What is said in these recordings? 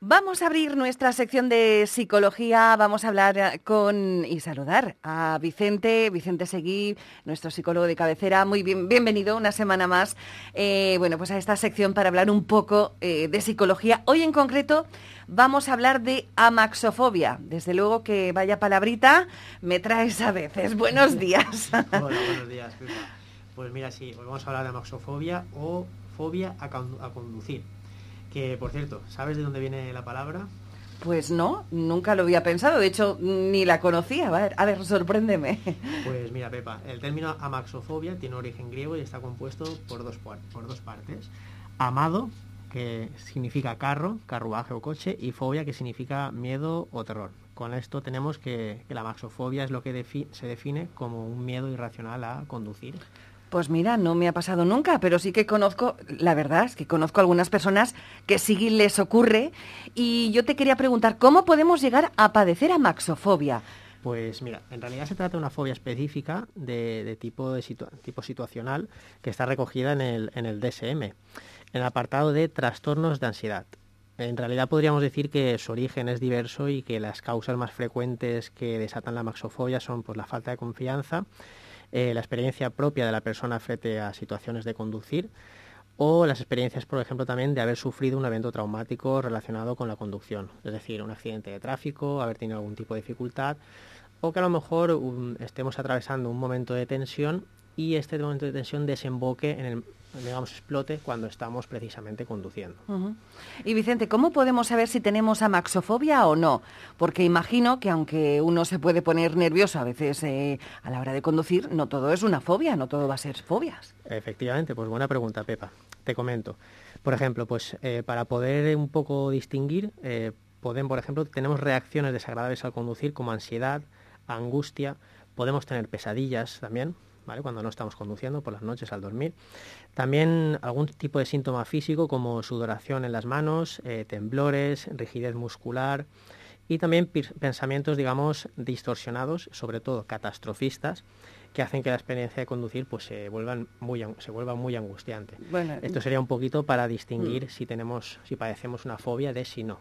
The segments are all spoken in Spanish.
Vamos a abrir nuestra sección de psicología, vamos a hablar eh, con y saludar a Vicente, Vicente Seguí, nuestro psicólogo de cabecera. Muy bien, bienvenido una semana más, eh, bueno, pues a esta sección para hablar un poco eh, de psicología. Hoy en concreto vamos a hablar de amaxofobia. Desde luego que vaya palabrita me traes a veces. Buenos días. Hola, buenos días, Pues mira, sí, hoy vamos a hablar de amaxofobia o fobia a conducir. Que, por cierto, ¿sabes de dónde viene la palabra? Pues no, nunca lo había pensado, de hecho ni la conocía. A ver, sorpréndeme. Pues mira, Pepa, el término amaxofobia tiene origen griego y está compuesto por dos, por dos partes. Amado, que significa carro, carruaje o coche, y fobia, que significa miedo o terror. Con esto tenemos que, la amaxofobia es lo que se define como un miedo irracional a conducir. Pues mira, no me ha pasado nunca, pero sí que conozco, la verdad es que conozco algunas personas que sí les ocurre y yo te quería preguntar, ¿cómo podemos llegar a padecer amaxofobia? Pues mira, en realidad se trata de una fobia específica de, tipo, de tipo situacional que está recogida en el, en el DSM, en el apartado de trastornos de ansiedad. En realidad podríamos decir que su origen es diverso y que las causas más frecuentes que desatan la maxofobia son pues, la falta de confianza, eh, la experiencia propia de la persona frente a situaciones de conducir o las experiencias, por ejemplo, también de haber sufrido un evento traumático relacionado con la conducción, es decir, un accidente de tráfico, haber tenido algún tipo de dificultad o que a lo mejor um, estemos atravesando un momento de tensión y este momento de tensión desemboque en el digamos, explote cuando estamos precisamente conduciendo. Y Vicente, ¿cómo podemos saber si tenemos amaxofobia o no? Porque imagino que aunque uno se puede poner nervioso a veces eh, a la hora de conducir, no todo es una fobia, no todo va a ser fobias. Efectivamente, pues buena pregunta, Pepa. Te comento. Por ejemplo, pues eh, para poder un poco distinguir, eh, podemos, por ejemplo, tenemos reacciones desagradables al conducir como ansiedad, angustia, podemos tener pesadillas también, cuando no estamos conduciendo por las noches al dormir. También algún tipo de síntoma físico como sudoración en las manos, eh, temblores, rigidez muscular y también pensamientos, digamos, distorsionados, sobre todo catastrofistas, que hacen que la experiencia de conducir pues se vuelvan muy se vuelva muy angustiante. Esto sería un poquito para distinguir mm. si tenemos si padecemos una fobia de si no.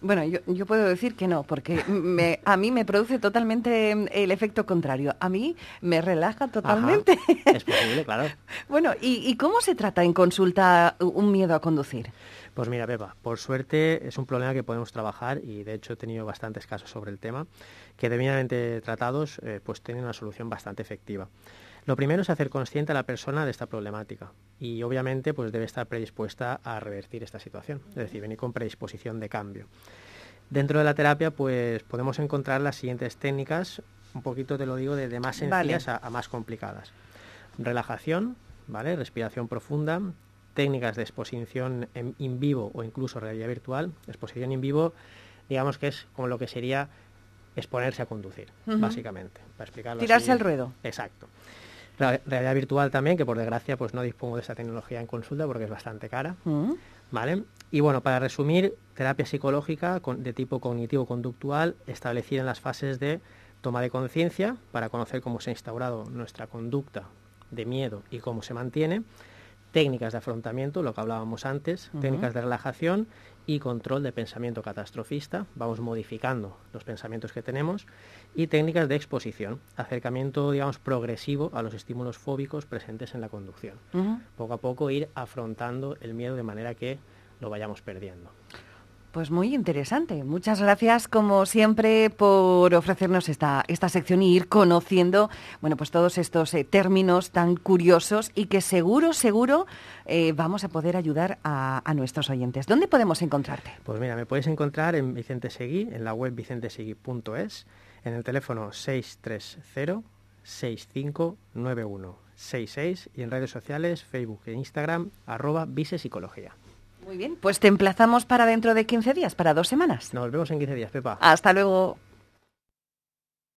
Bueno, yo, puedo decir que no, porque me, a mí me produce totalmente el efecto contrario. A mí me relaja totalmente. Es posible, claro. bueno, ¿y, ¿y cómo se trata en consulta un miedo a conducir? Pues mira, Pepa, por suerte es un problema que podemos trabajar y de hecho he tenido bastantes casos sobre el tema que debidamente tratados eh, pues tienen una solución bastante efectiva. Lo primero es hacer consciente a la persona de esta problemática y obviamente pues debe estar predispuesta a revertir esta situación, es decir, venir con predisposición de cambio. Dentro de la terapia pues podemos encontrar las siguientes técnicas, un poquito te lo digo, de, más sencillas a, a, más complicadas. Relajación, ¿vale? Respiración profunda, técnicas de exposición en, in vivo o incluso realidad virtual. Exposición in vivo, digamos que es como lo que sería exponerse a conducir, básicamente. Para explicarlo Tirarse al ruedo. Exacto. Realidad virtual también, que por desgracia pues no dispongo de esta tecnología en consulta porque es bastante cara. ¿Vale? Y bueno, para resumir, terapia psicológica de tipo cognitivo-conductual establecida en las fases de toma de conciencia para conocer cómo se ha instaurado nuestra conducta de miedo y cómo se mantiene técnicas de afrontamiento, lo que hablábamos antes, técnicas de relajación y control de pensamiento catastrofista, vamos modificando los pensamientos que tenemos, y técnicas de exposición, acercamiento, digamos, progresivo a los estímulos fóbicos presentes en la conducción. Poco a poco ir afrontando el miedo de manera que lo vayamos perdiendo. Pues muy interesante. Muchas gracias, como siempre, por ofrecernos esta, esta sección y ir conociendo, bueno, pues todos estos eh, términos tan curiosos y que seguro, seguro eh, vamos a poder ayudar a, nuestros oyentes. ¿Dónde podemos encontrarte? Pues mira, me puedes encontrar en Vicente Seguí, en la web vicentesegui.es, en el teléfono 630 6591 66 y en redes sociales, Facebook e Instagram, arroba Psicología. Muy bien, pues te emplazamos para dentro de 15 días, para dos semanas. Nos vemos en 15 días, Pepa. Hasta luego.